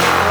out.